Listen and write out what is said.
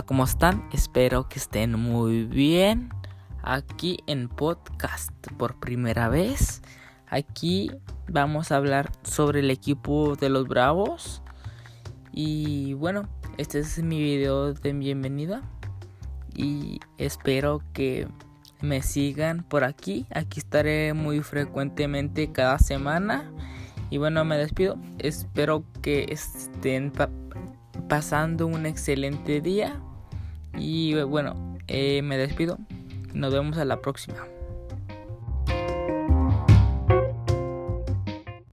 ¿cómo están? Espero que estén muy bien. Aquí en podcast por primera vez. Aquí vamos a hablar sobre el equipo de los Bravos. Y bueno, este es mi video de bienvenida. Y espero que me sigan por aquí. Aquí estaré muy frecuentemente cada semana. Y bueno, me despido. Espero que estén pasando un excelente día. Y bueno, eh, me despido. Nos vemos a la próxima.